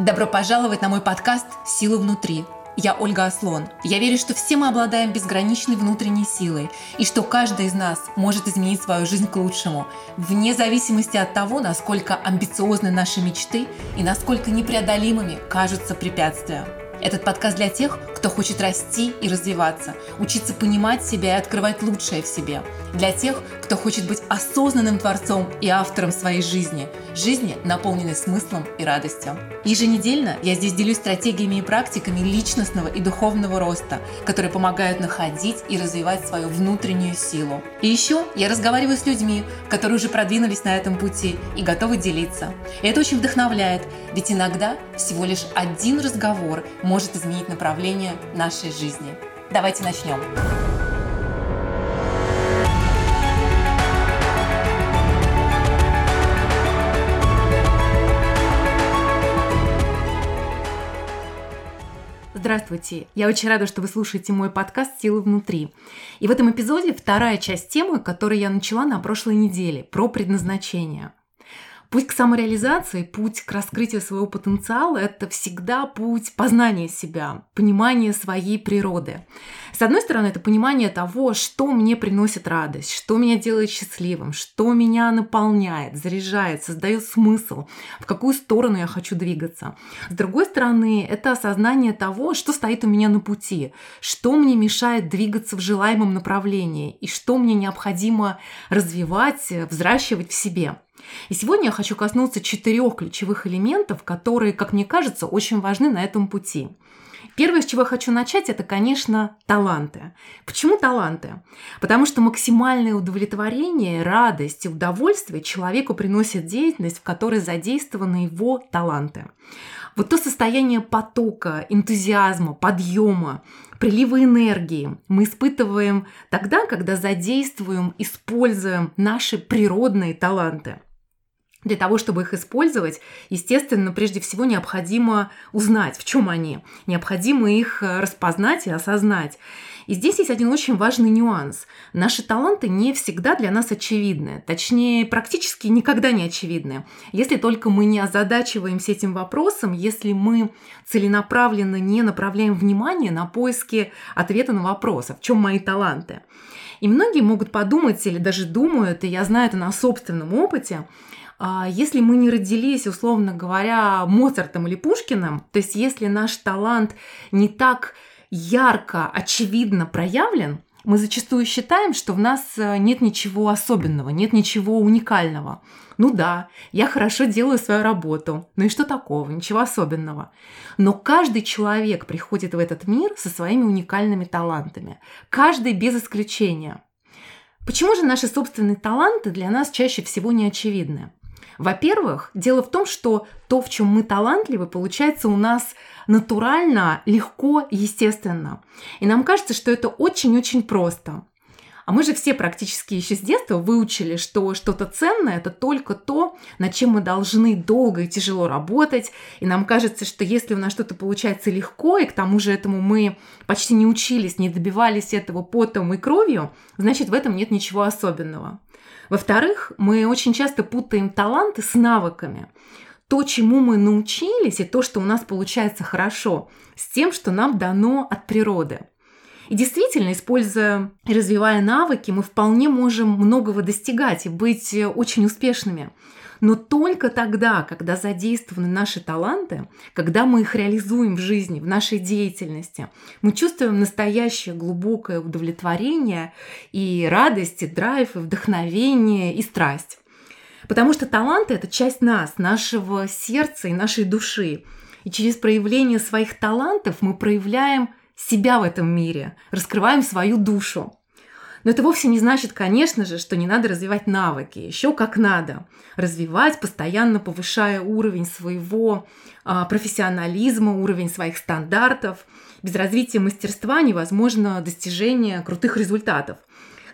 Добро пожаловать на мой подкаст «Сила внутри». Я Ольга Аслон. Я верю, что все мы обладаем безграничной внутренней силой и что каждый из нас может изменить свою жизнь к лучшему, вне зависимости от того, насколько амбициозны наши мечты и насколько непреодолимыми кажутся препятствия. Этот подкаст для тех, кто хочет расти и развиваться, учиться понимать себя и открывать лучшее в себе. Для тех, кто хочет быть осознанным творцом и автором своей жизни. Жизни, наполненной смыслом и радостью. Еженедельно я здесь делюсь стратегиями и практиками личностного и духовного роста, которые помогают находить и развивать свою внутреннюю силу. И еще я разговариваю с людьми, которые уже продвинулись на этом пути и готовы делиться. И это очень вдохновляет, ведь иногда всего лишь один разговор может изменить направление нашей жизни. Давайте начнем. Здравствуйте! Я очень рада, что вы слушаете мой подкаст «Силы внутри». И в этом эпизоде вторая часть темы, которую я начала на прошлой неделе, про предназначение – Путь к самореализации, путь к раскрытию своего потенциала – это всегда путь познания себя, понимания своей природы. С одной стороны, это понимание того, что мне приносит радость, что меня делает счастливым, что меня наполняет, заряжает, создает смысл, в какую сторону я хочу двигаться. С другой стороны, это осознание того, что стоит у меня на пути, что мне мешает двигаться в желаемом направлении и что мне необходимо развивать, взращивать в себе. И сегодня я хочу коснуться четырех ключевых элементов, которые, как мне кажется, очень важны на этом пути. Первое, с чего я хочу начать, это, конечно, таланты. Почему таланты? Потому что максимальное удовлетворение, радость и удовольствие человеку приносит деятельность, в которой задействованы его таланты. Вот то состояние потока, энтузиазма, подъема, прилива энергии мы испытываем тогда, когда задействуем, используем наши природные таланты – для того, чтобы их использовать, естественно, прежде всего необходимо узнать, в чем они. Необходимо их э, распознать и осознать. И здесь есть один очень важный нюанс. Наши таланты не всегда для нас очевидны. Точнее, практически никогда не очевидны. Если только мы не озадачиваемся этим вопросом, если мы целенаправленно не направляем внимание на поиски ответа на вопрос, а в чем мои таланты. И многие могут подумать или даже думают, и я знаю это на собственном опыте, если мы не родились, условно говоря, Моцартом или Пушкиным, то есть если наш талант не так ярко, очевидно проявлен, мы зачастую считаем, что в нас э, нет ничего особенного, нет ничего уникального. Ну да, я хорошо делаю свою работу. Ну и что такого? Ничего особенного. Но каждый человек приходит в этот мир со своими уникальными талантами. Каждый без исключения. Почему же наши собственные таланты для нас чаще всего не очевидны? Во-первых, дело в том, что то, в чем мы талантливы, получается у нас натурально, легко, естественно. И нам кажется, что это очень-очень просто. А мы же все практически еще с детства выучили, что что-то ценное – это только то, над чем мы должны долго и тяжело работать. И нам кажется, что если у нас что-то получается легко, и к тому же этому мы почти не учились, не добивались этого потом и кровью, значит, в этом нет ничего особенного. Во-вторых, мы очень часто путаем таланты с навыками. То, чему мы научились, и то, что у нас получается хорошо, с тем, что нам дано от природы. И действительно, используя и развивая навыки, мы вполне можем многого достигать и быть очень успешными – но только тогда, когда задействованы наши таланты, когда мы их реализуем в жизни, в нашей деятельности, мы чувствуем настоящее глубокое удовлетворение и радость, и драйв, и вдохновение, и страсть. Потому что таланты – это часть нас, нашего сердца и нашей души. И через проявление своих талантов мы проявляем себя в этом мире, раскрываем свою душу. Но это вовсе не значит, конечно же, что не надо развивать навыки. Еще как надо. Развивать, постоянно повышая уровень своего а, профессионализма, уровень своих стандартов. Без развития мастерства невозможно достижение крутых результатов.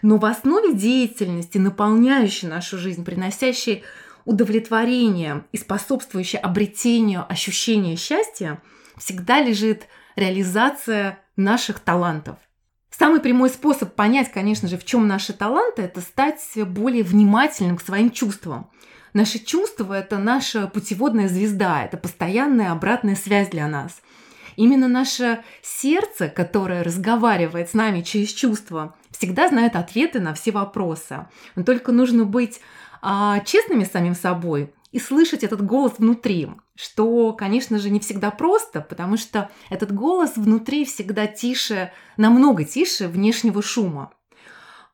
Но в основе деятельности, наполняющей нашу жизнь, приносящей удовлетворение и способствующей обретению ощущения счастья, всегда лежит реализация наших талантов. Самый прямой способ понять, конечно же, в чем наши таланты, это стать более внимательным к своим чувствам. Наши чувства – это наша путеводная звезда, это постоянная обратная связь для нас. Именно наше сердце, которое разговаривает с нами через чувства, всегда знает ответы на все вопросы. Но только нужно быть а, честными с самим собой и слышать этот голос внутри, что, конечно же, не всегда просто, потому что этот голос внутри всегда тише, намного тише внешнего шума.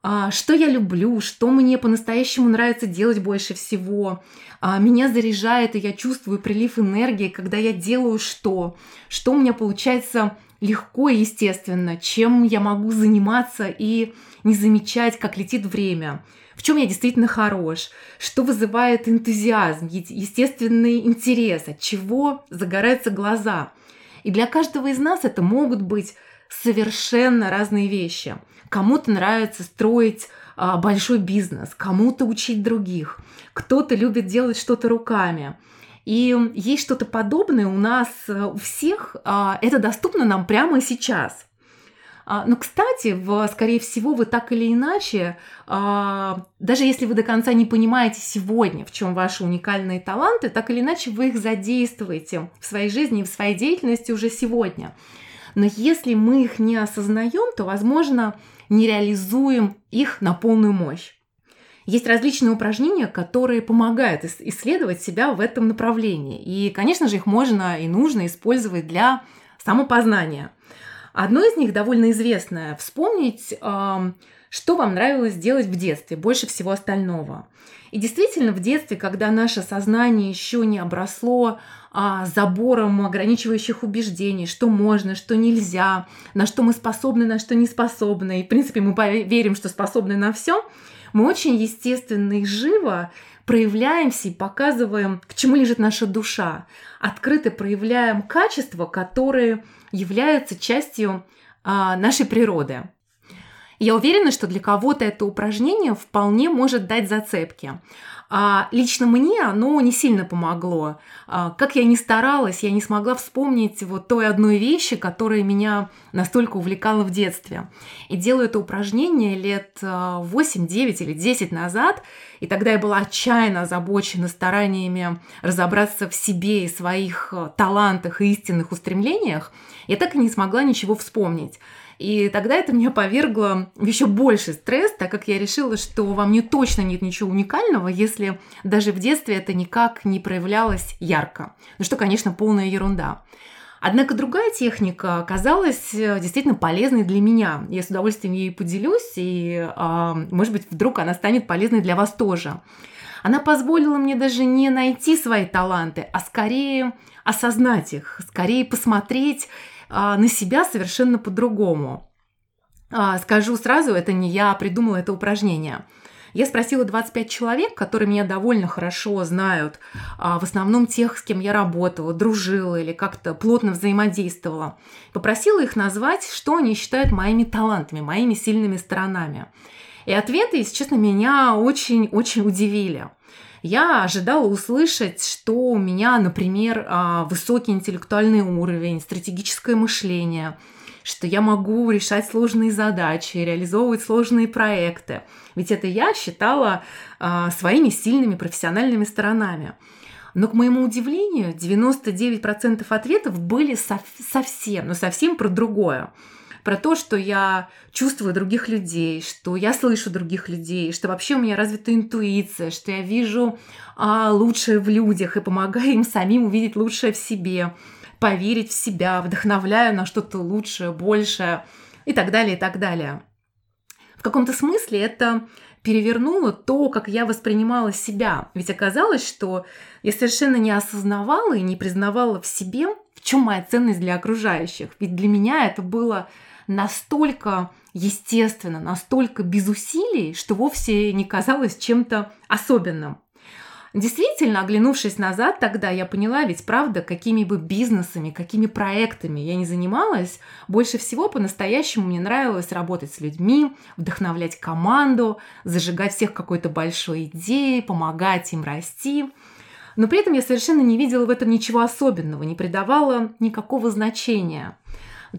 А, что я люблю, что мне по-настоящему нравится делать больше всего. А, меня заряжает, и я чувствую прилив энергии, когда я делаю что, что у меня получается легко и естественно, чем я могу заниматься и не замечать, как летит время, в чем я действительно хорош, что вызывает энтузиазм, естественный интерес, от чего загораются глаза. И для каждого из нас это могут быть совершенно разные вещи. Кому-то нравится строить а, большой бизнес, кому-то учить других, кто-то любит делать что-то руками. И есть что-то подобное у нас э, у всех, а, это доступно нам прямо сейчас. А, но, кстати, в, скорее всего, вы так или иначе, а, даже если вы до конца не понимаете сегодня, в чем ваши уникальные таланты, так или иначе вы их задействуете в своей жизни и в своей деятельности уже сегодня. Но если мы их не осознаем, то, возможно, не реализуем их на полную мощь. Есть различные упражнения, которые помогают исследовать себя в этом направлении. И, конечно же, их можно и нужно использовать для самопознания. Одно из них довольно известное. Вспомнить, что вам нравилось делать в детстве больше всего остального. И действительно, в детстве, когда наше сознание еще не обросло а, забором ограничивающих убеждений, что можно, что нельзя, на что мы способны, на что не способны, и, в принципе, мы верим, что способны на все, мы очень естественно и живо проявляемся и показываем, к чему лежит наша душа. Открыто проявляем качества, которые являются частью а, нашей природы. Я уверена, что для кого-то это упражнение вполне может дать зацепки. А лично мне оно не сильно помогло. А, как я ни старалась, я не смогла вспомнить вот той одной вещи, которая меня настолько увлекала в детстве. И делаю это упражнение лет 8, а, 9 или 10 назад, и тогда я была отчаянно озабочена стараниями разобраться в себе и своих а, талантах и истинных устремлениях, я так и не смогла ничего вспомнить. И тогда это меня повергло в еще больше стресс, так как я решила, что во мне точно нет ничего уникального, если даже в детстве это никак не проявлялось ярко. Ну что, конечно, полная ерунда. Однако другая техника оказалась э, действительно полезной для меня. Я с удовольствием ей поделюсь, и, а, может быть, вдруг она станет полезной для вас тоже. Она позволила мне даже не найти свои таланты, а скорее осознать их, скорее посмотреть на себя совершенно по-другому. А, скажу сразу, это не я придумала это упражнение. Я спросила 25 человек, которые меня довольно хорошо знают, а, в основном тех, с кем я работала, дружила или как-то плотно взаимодействовала. Попросила их назвать, что они считают моими талантами, моими сильными сторонами. И ответы, если честно, меня очень-очень удивили. Я ожидала услышать, что у меня, например, а, высокий интеллектуальный уровень, стратегическое мышление, что я могу решать сложные задачи, реализовывать сложные проекты. Ведь это я считала а, своими сильными профессиональными сторонами. Но, к моему удивлению, 99% ответов были совсем, но совсем про другое про то, что я чувствую других людей, что я слышу других людей, что вообще у меня развита интуиция, что я вижу а, лучшее в людях и помогаю им самим увидеть лучшее в себе, поверить в себя, вдохновляю на что-то лучшее, большее и так далее, и так далее. В каком-то смысле это перевернуло то, как я воспринимала себя. Ведь оказалось, что я совершенно не осознавала и не признавала в себе, в чем моя ценность для окружающих. Ведь для меня это было настолько естественно, настолько без усилий, что вовсе не казалось чем-то особенным. Действительно, оглянувшись назад, тогда я поняла, ведь правда, какими бы бизнесами, какими проектами я не занималась, больше всего по-настоящему мне нравилось работать с людьми, вдохновлять команду, зажигать всех какой-то большой идеей, помогать им расти. Но при этом я совершенно не видела в этом ничего особенного, не придавала никакого значения.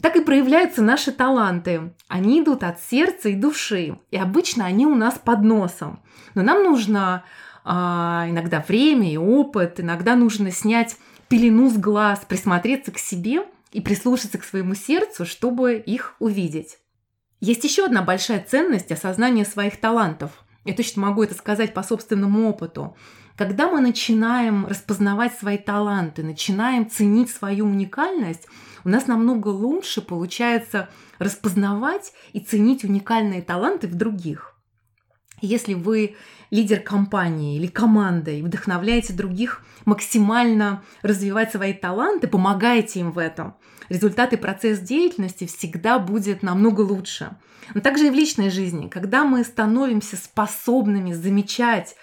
Так и проявляются наши таланты. Они идут от сердца и души. И обычно они у нас под носом. Но нам нужно а, иногда время и опыт, иногда нужно снять пелену с глаз, присмотреться к себе и прислушаться к своему сердцу, чтобы их увидеть. Есть еще одна большая ценность осознания своих талантов. Я точно могу это сказать по собственному опыту. Когда мы начинаем распознавать свои таланты, начинаем ценить свою уникальность, у нас намного лучше получается распознавать и ценить уникальные таланты в других. Если вы лидер компании или команды и вдохновляете других максимально развивать свои таланты, помогаете им в этом, результат и процесс деятельности всегда будет намного лучше. Но также и в личной жизни, когда мы становимся способными замечать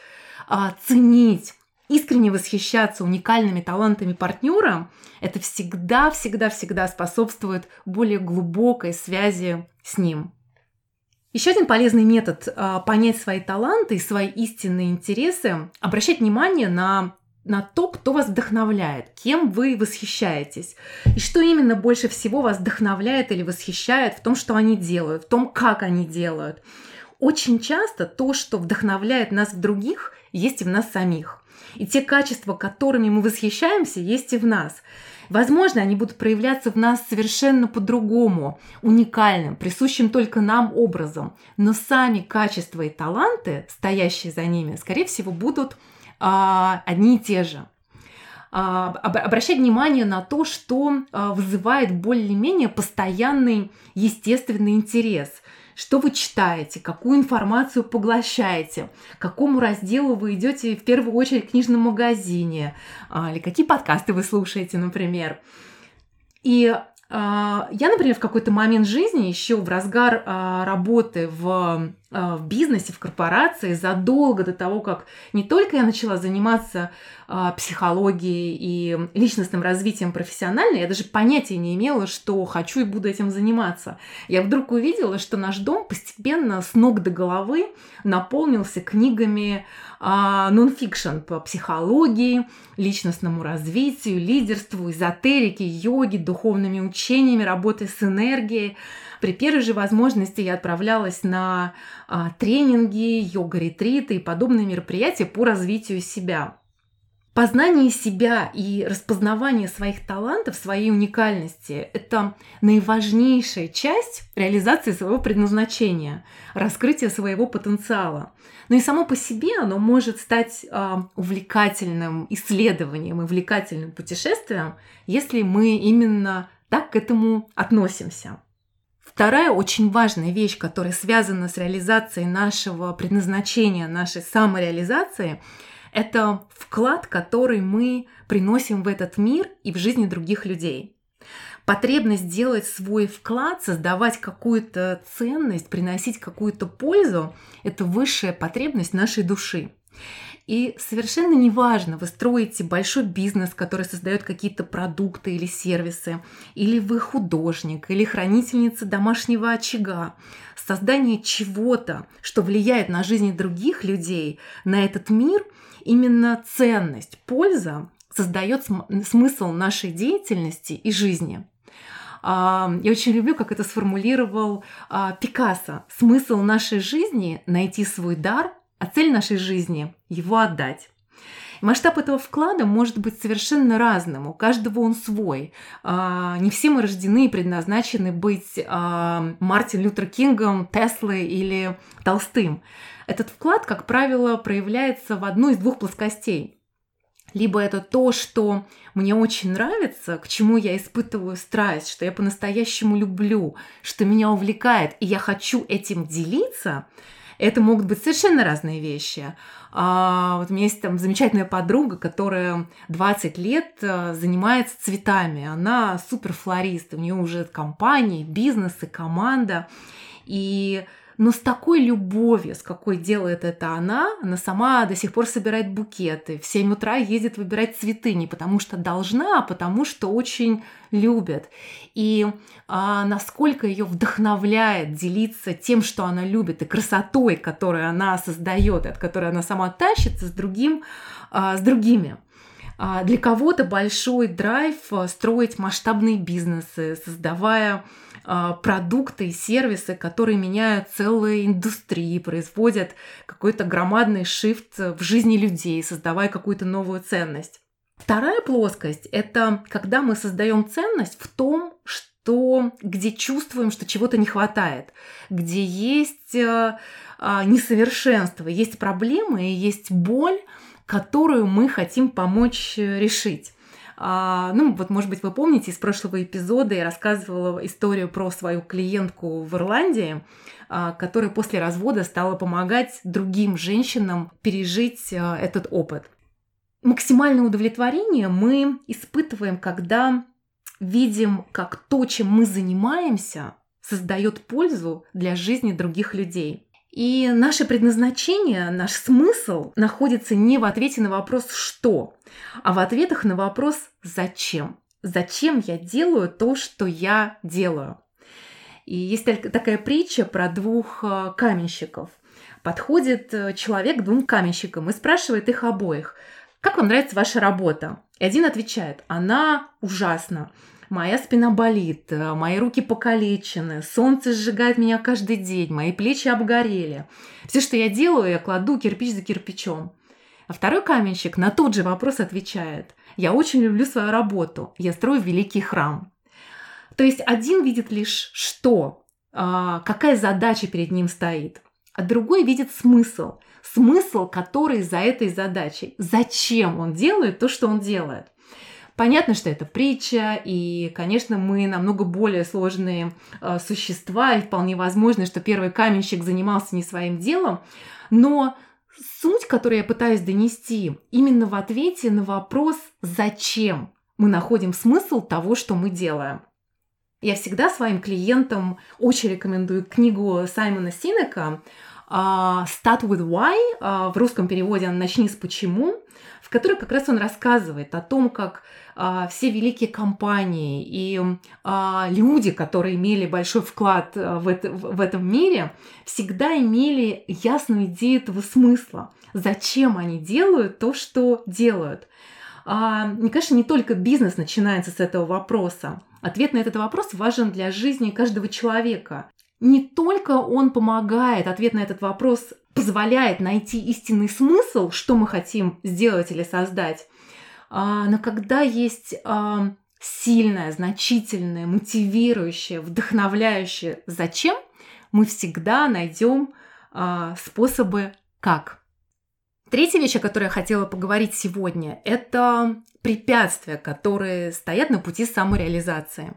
а, ценить, искренне восхищаться уникальными талантами партнера, это всегда, всегда, всегда способствует более глубокой связи с ним. Еще один полезный метод а, понять свои таланты и свои истинные интересы – обращать внимание на на то, кто вас вдохновляет, кем вы восхищаетесь, и что именно больше всего вас вдохновляет или восхищает в том, что они делают, в том, как они делают. Очень часто то, что вдохновляет нас в других, есть и в нас самих. И те качества, которыми мы восхищаемся, есть и в нас. Возможно, они будут проявляться в нас совершенно по-другому, уникальным, присущим только нам образом. Но сами качества и таланты, стоящие за ними, скорее всего, будут а, одни и те же. А, обращать внимание на то, что а, вызывает более-менее постоянный естественный интерес – что вы читаете, какую информацию поглощаете, к какому разделу вы идете в первую очередь в книжном магазине, а, или какие подкасты вы слушаете, например. И а, я, например, в какой-то момент жизни, еще в разгар а, работы в, в бизнесе, в корпорации, задолго до того, как не только я начала заниматься психологией и личностным развитием профессионально, я даже понятия не имела, что хочу и буду этим заниматься. Я вдруг увидела, что наш дом постепенно с ног до головы наполнился книгами нонфикшн по психологии, личностному развитию, лидерству, эзотерике, йоге, духовными учениями, работой с энергией. При первой же возможности я отправлялась на а, тренинги, йога-ретриты и подобные мероприятия по развитию себя. Познание себя и распознавание своих талантов, своей уникальности – это наиважнейшая часть реализации своего предназначения, раскрытия своего потенциала. Но и само по себе оно может стать э, увлекательным исследованием, увлекательным путешествием, если мы именно так к этому относимся. Вторая очень важная вещь, которая связана с реализацией нашего предназначения, нашей самореализации – это вклад, который мы приносим в этот мир и в жизни других людей. Потребность делать свой вклад, создавать какую-то ценность, приносить какую-то пользу – это высшая потребность нашей души. И совершенно неважно, вы строите большой бизнес, который создает какие-то продукты или сервисы, или вы художник, или хранительница домашнего очага. Создание чего-то, что влияет на жизнь других людей, на этот мир – именно ценность, польза создает смысл нашей деятельности и жизни. А, я очень люблю, как это сформулировал а, Пикассо. Смысл нашей жизни – найти свой дар, а цель нашей жизни – его отдать. Масштаб этого вклада может быть совершенно разным, у каждого он свой. А, не все мы рождены и предназначены быть Мартин Лютер Кингом, Теслой или Толстым. Этот вклад, как правило, проявляется в одной из двух плоскостей. Либо это то, что мне очень нравится, к чему я испытываю страсть, что я по-настоящему люблю, что меня увлекает, и я хочу этим делиться, это могут быть совершенно разные вещи. А, вот у меня есть там замечательная подруга, которая 20 лет э, занимается цветами. Она суперфлорист, у нее уже компания, бизнес и команда. И но с такой любовью, с какой делает это она, она сама до сих пор собирает букеты, в 7 утра ездит выбирать цветы не потому что должна, а потому что очень любит. И а, насколько ее вдохновляет делиться тем, что она любит, и красотой, которую она создает, от которой она сама тащится с другим, а, с другими. А, для кого-то большой драйв а, строить масштабные бизнесы, создавая продукты и сервисы, которые меняют целые индустрии, производят какой-то громадный шифт в жизни людей, создавая какую-то новую ценность. Вторая плоскость – это когда мы создаем ценность в том, что где чувствуем, что чего-то не хватает, где есть э, э, несовершенство, есть проблемы и есть боль, которую мы хотим помочь решить. А, ну, вот, может быть, вы помните из прошлого эпизода я рассказывала историю про свою клиентку в Ирландии, а, которая после развода стала помогать другим женщинам пережить а, этот опыт. Максимальное удовлетворение мы испытываем, когда видим, как то, чем мы занимаемся, создает пользу для жизни других людей. И наше предназначение, наш смысл находится не в ответе на вопрос «что?», а в ответах на вопрос «зачем?». Зачем я делаю то, что я делаю? И есть такая притча про двух э, каменщиков. Подходит э, человек к двум каменщикам и спрашивает их обоих, как вам нравится ваша работа? И один отвечает, она ужасна. Моя спина болит, э, мои руки покалечены, солнце сжигает меня каждый день, мои плечи обгорели. Все, что я делаю, я кладу кирпич за кирпичом. А второй каменщик на тот же вопрос отвечает. Я очень люблю свою работу, я строю великий храм. То есть один видит лишь что, а, какая задача перед ним стоит, а другой видит смысл – смысл, который за этой задачей. Зачем он делает то, что он делает. Понятно, что это притча, и, конечно, мы намного более сложные э, существа, и вполне возможно, что первый каменщик занимался не своим делом, но суть, которую я пытаюсь донести, именно в ответе на вопрос «зачем?» мы находим смысл того, что мы делаем. Я всегда своим клиентам очень рекомендую книгу Саймона Синека Start with Why, uh, в русском переводе «Начни с почему», в которой как раз он рассказывает о том, как uh, все великие компании и люди, которые имели большой вклад в, это, в этом мире, всегда имели ясную идею этого смысла, зачем они делают то, что делают. Мне кажется, не только бизнес начинается с этого вопроса. Ответ на этот вопрос важен для жизни каждого человека не только он помогает, ответ на этот вопрос позволяет найти истинный смысл, что мы хотим сделать или создать, а, но когда есть а, сильное, значительное, мотивирующее, вдохновляющее «зачем», мы всегда найдем а, способы «как». Третья вещь, о которой я хотела поговорить сегодня, это препятствия, которые стоят на пути самореализации.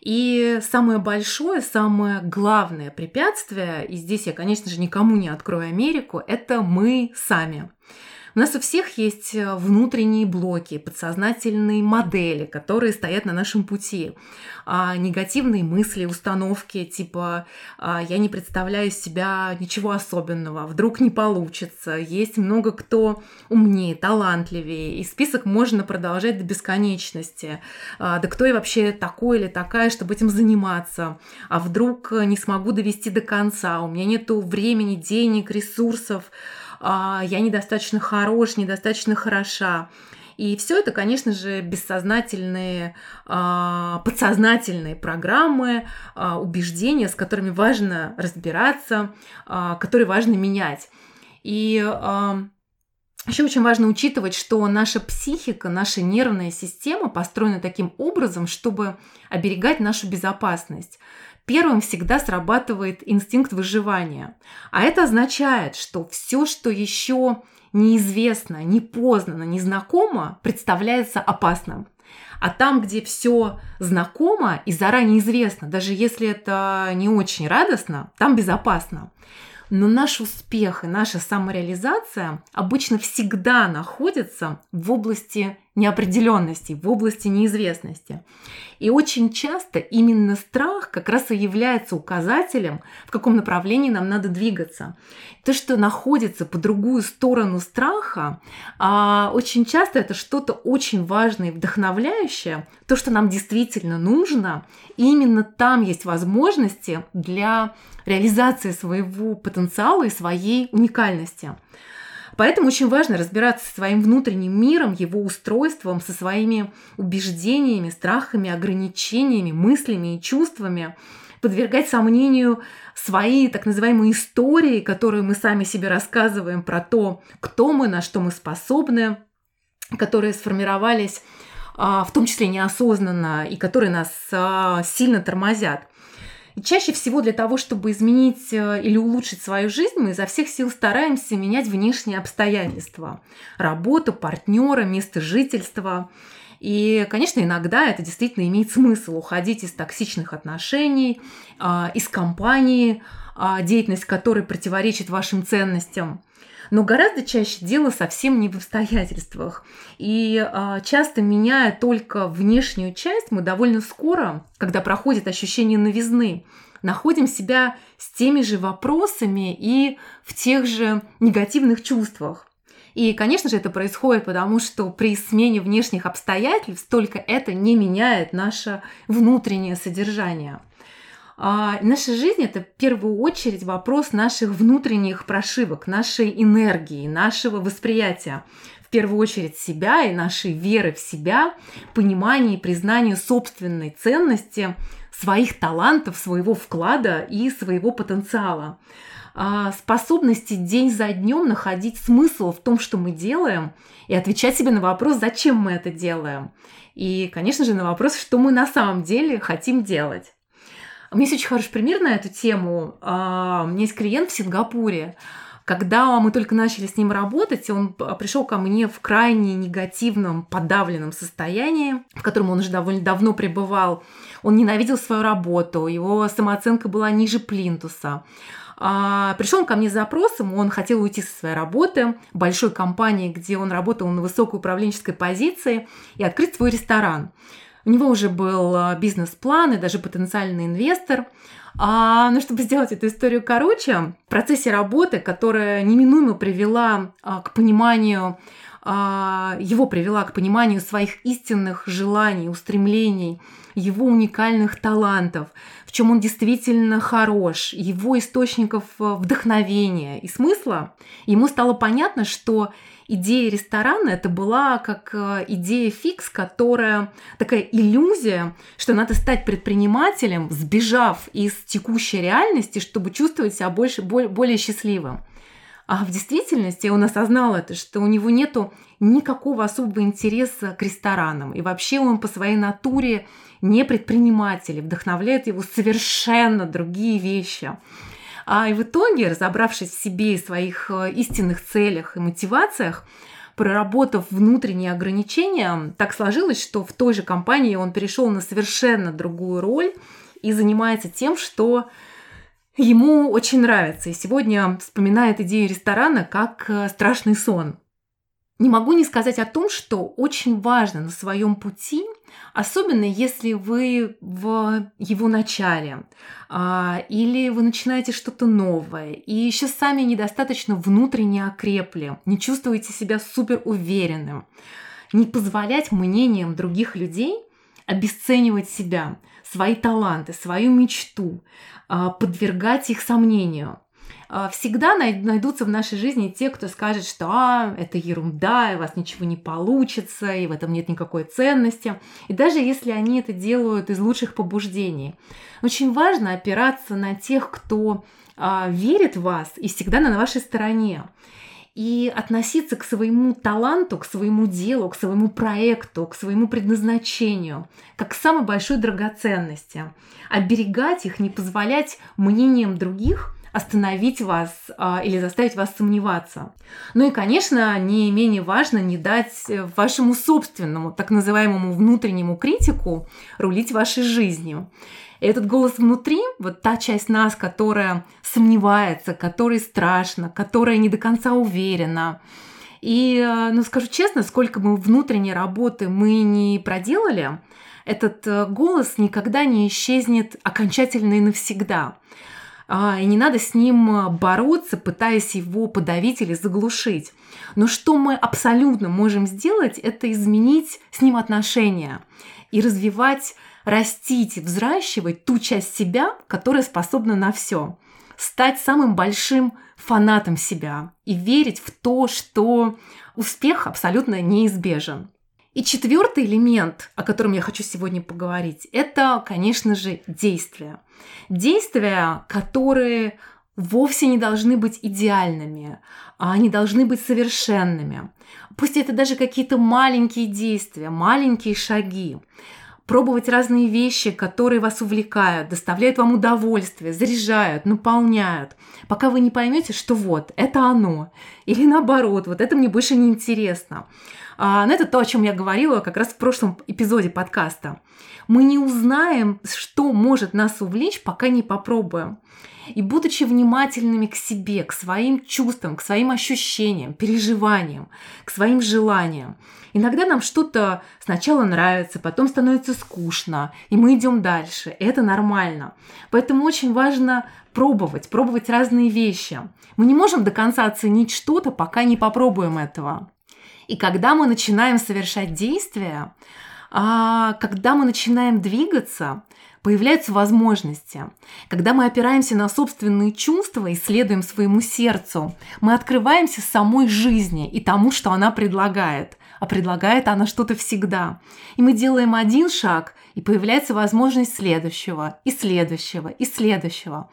И самое большое, самое главное препятствие, и здесь я, конечно же, никому не открою Америку, это мы сами. У нас у всех есть э, внутренние блоки, подсознательные модели, которые стоят на нашем пути. А, негативные мысли, установки типа а, «я не представляю себя ничего особенного», «вдруг не получится», есть много кто умнее, талантливее, и список можно продолжать до бесконечности. А, да кто я вообще такой или такая, чтобы этим заниматься? А вдруг не смогу довести до конца, у меня нет времени, денег, ресурсов, а, я недостаточно хорош, недостаточно хороша. И все это, конечно же, бессознательные, а, подсознательные программы, а, убеждения, с которыми важно разбираться, которые важно менять. И еще очень важно учитывать, что наша психика, наша нервная система построена таким образом, чтобы оберегать нашу безопасность первым всегда срабатывает инстинкт выживания. А это означает, что все, что еще неизвестно, непознано, незнакомо, представляется опасным. А там, где все знакомо и заранее известно, даже если это не очень радостно, там безопасно. Но наш успех и наша самореализация обычно всегда находятся в области неопределенности, в области неизвестности. И очень часто именно страх как раз и является указателем, в каком направлении нам надо двигаться. То, что находится по другую сторону страха, а, очень часто это что-то очень важное и вдохновляющее, то, что нам действительно нужно, и именно там есть возможности для реализации своего потенциала и своей уникальности. Поэтому очень важно разбираться со своим внутренним миром, его устройством, со своими убеждениями, страхами, ограничениями, мыслями и чувствами, подвергать сомнению свои так называемые истории, которые мы сами себе рассказываем про то, кто мы, на что мы способны, которые сформировались а, в том числе неосознанно и которые нас а, сильно тормозят. И чаще всего для того, чтобы изменить э, или улучшить свою жизнь, мы изо всех сил стараемся менять внешние обстоятельства. Работу, партнера, место жительства. И, конечно, иногда это действительно имеет смысл уходить из токсичных отношений, а, из компании, а, деятельность которой противоречит вашим ценностям. Но гораздо чаще дело совсем не в обстоятельствах. И а, часто меняя только внешнюю часть, мы довольно скоро, когда проходит ощущение новизны, находим себя с теми же вопросами и в тех же негативных чувствах. И, конечно же, это происходит потому, что при смене внешних обстоятельств только это не меняет наше внутреннее содержание. А, наша жизнь это в первую очередь вопрос наших внутренних прошивок, нашей энергии, нашего восприятия. В первую очередь себя и нашей веры в себя, понимания и признания собственной ценности, своих талантов, своего вклада и своего потенциала способности день за днем находить смысл в том, что мы делаем, и отвечать себе на вопрос, зачем мы это делаем. И, конечно же, на вопрос, что мы на самом деле хотим делать. У меня есть очень хороший пример на эту тему. А, у меня есть клиент в Сингапуре. Когда мы только начали с ним работать, он пришел ко мне в крайне негативном, подавленном состоянии, в котором он уже довольно давно пребывал. Он ненавидел свою работу, его самооценка была ниже плинтуса. А, пришел он ко мне с запросом, он хотел уйти со своей работы, большой компании, где он работал на высокой управленческой позиции, и открыть свой ресторан. У него уже был а, бизнес-план и даже потенциальный инвестор. А, ну, чтобы сделать эту историю короче, в процессе работы, которая неминуемо привела а, к пониманию его привела к пониманию своих истинных желаний, устремлений, его уникальных талантов, в чем он действительно хорош, его источников а, вдохновения и смысла, ему стало понятно, что идея ресторана это была как а, идея фикс, которая такая иллюзия, что надо стать предпринимателем, сбежав из текущей реальности, чтобы чувствовать себя больше, более счастливым. А в действительности он осознал это, что у него нету никакого особого интереса к ресторанам. И вообще он по своей натуре не предприниматель, вдохновляют его совершенно другие вещи. А и в итоге, разобравшись в себе и своих э, истинных целях и мотивациях, проработав внутренние ограничения, так сложилось, что в той же компании он перешел на совершенно другую роль и занимается тем, что ему очень нравится. И сегодня вспоминает идею ресторана как э, страшный сон. Не могу не сказать о том, что очень важно на своем пути, особенно если вы в его начале, а, или вы начинаете что-то новое, и еще сами недостаточно внутренне окрепли, не чувствуете себя супер уверенным, не позволять мнениям других людей обесценивать себя, свои таланты, свою мечту, а, подвергать их сомнению. А, всегда найдутся в нашей жизни те, кто скажет, что а, это ерунда, и у вас ничего не получится, и в этом нет никакой ценности. И даже если они это делают из лучших побуждений. Очень важно опираться на тех, кто а, верит в вас и всегда на вашей стороне и относиться к своему таланту, к своему делу, к своему проекту, к своему предназначению, как к самой большой драгоценности. Оберегать их, не позволять мнениям других остановить вас а, или заставить вас сомневаться. Ну и, конечно, не менее важно не дать вашему собственному, так называемому внутреннему критику рулить вашей жизнью. И этот голос внутри, вот та часть нас, которая сомневается, которой страшно, которая не до конца уверена. И, э, ну, скажу честно, сколько мы внутренней работы мы не проделали, этот э, голос никогда не исчезнет окончательно и навсегда. А, и не надо с ним э, бороться, пытаясь его подавить или заглушить. Но что мы абсолютно можем сделать, это изменить с ним отношения и развивать растить, взращивать ту часть себя, которая способна на все. стать самым большим фанатом себя и верить в то, что успех абсолютно неизбежен. И четвертый элемент, о котором я хочу сегодня поговорить, это, конечно же, действия. Действия, которые вовсе не должны быть идеальными, а они должны быть совершенными. Пусть это даже какие-то маленькие действия, маленькие шаги. Пробовать разные вещи, которые вас увлекают, доставляют вам удовольствие, заряжают, наполняют, пока вы не поймете, что вот, это оно. Или наоборот, вот это мне больше не интересно. А, но это то, о чем я говорила как раз в прошлом эпизоде подкаста. Мы не узнаем, что может нас увлечь, пока не попробуем. И будучи внимательными к себе, к своим чувствам, к своим ощущениям, переживаниям, к своим желаниям. Иногда нам что-то сначала нравится, потом становится скучно, и мы идем дальше. Это нормально. Поэтому очень важно пробовать, пробовать разные вещи. Мы не можем до конца оценить что-то, пока не попробуем этого. И когда мы начинаем совершать действия, а, когда мы начинаем двигаться, появляются возможности. Когда мы опираемся на собственные чувства и следуем своему сердцу, мы открываемся самой жизни и тому, что она предлагает. А предлагает она что-то всегда. И мы делаем один шаг, и появляется возможность следующего, и следующего, и следующего.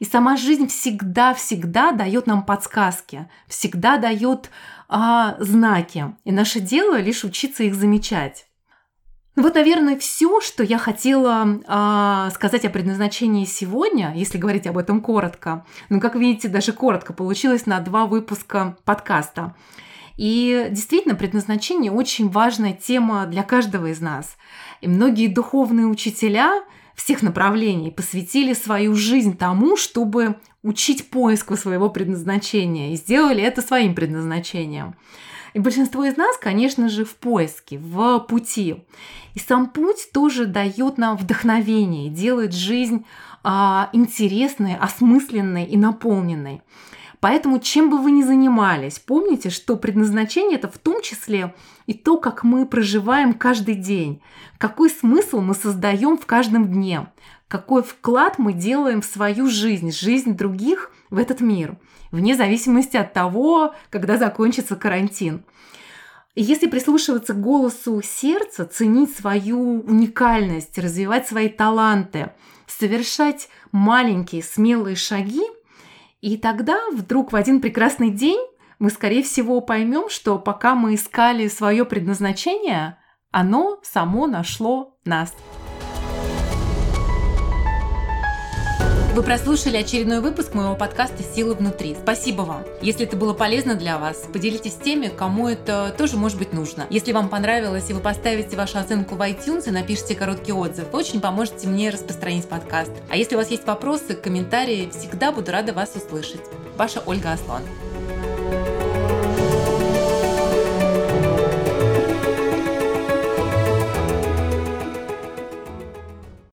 И сама жизнь всегда-всегда дает нам подсказки, всегда дает а, знаки. И наше дело лишь учиться их замечать. Вот, наверное, все, что я хотела э, сказать о предназначении сегодня, если говорить об этом коротко. Ну, как видите, даже коротко получилось на два выпуска подкаста. И действительно, предназначение очень важная тема для каждого из нас. И многие духовные учителя всех направлений посвятили свою жизнь тому, чтобы учить поиску своего предназначения и сделали это своим предназначением. И большинство из нас, конечно же, в поиске, в пути. И сам путь тоже дает нам вдохновение, делает жизнь а, интересной, осмысленной и наполненной. Поэтому, чем бы вы ни занимались, помните, что предназначение это в том числе и то, как мы проживаем каждый день, какой смысл мы создаем в каждом дне, какой вклад мы делаем в свою жизнь, жизнь других в этот мир – вне зависимости от того, когда закончится карантин. И если прислушиваться к голосу сердца, ценить свою уникальность, развивать свои таланты, совершать маленькие смелые шаги, и тогда вдруг в один прекрасный день мы, скорее всего, поймем, что пока мы искали свое предназначение, оно само нашло нас. Вы прослушали очередной выпуск моего подкаста «Силы внутри». Спасибо вам. Если это было полезно для вас, поделитесь с теми, кому это тоже может быть нужно. Если вам понравилось и вы поставите вашу оценку в iTunes и напишите короткий отзыв, вы очень поможете мне распространить подкаст. А если у вас есть вопросы, комментарии, всегда буду рада вас услышать. Ваша Ольга Аслан.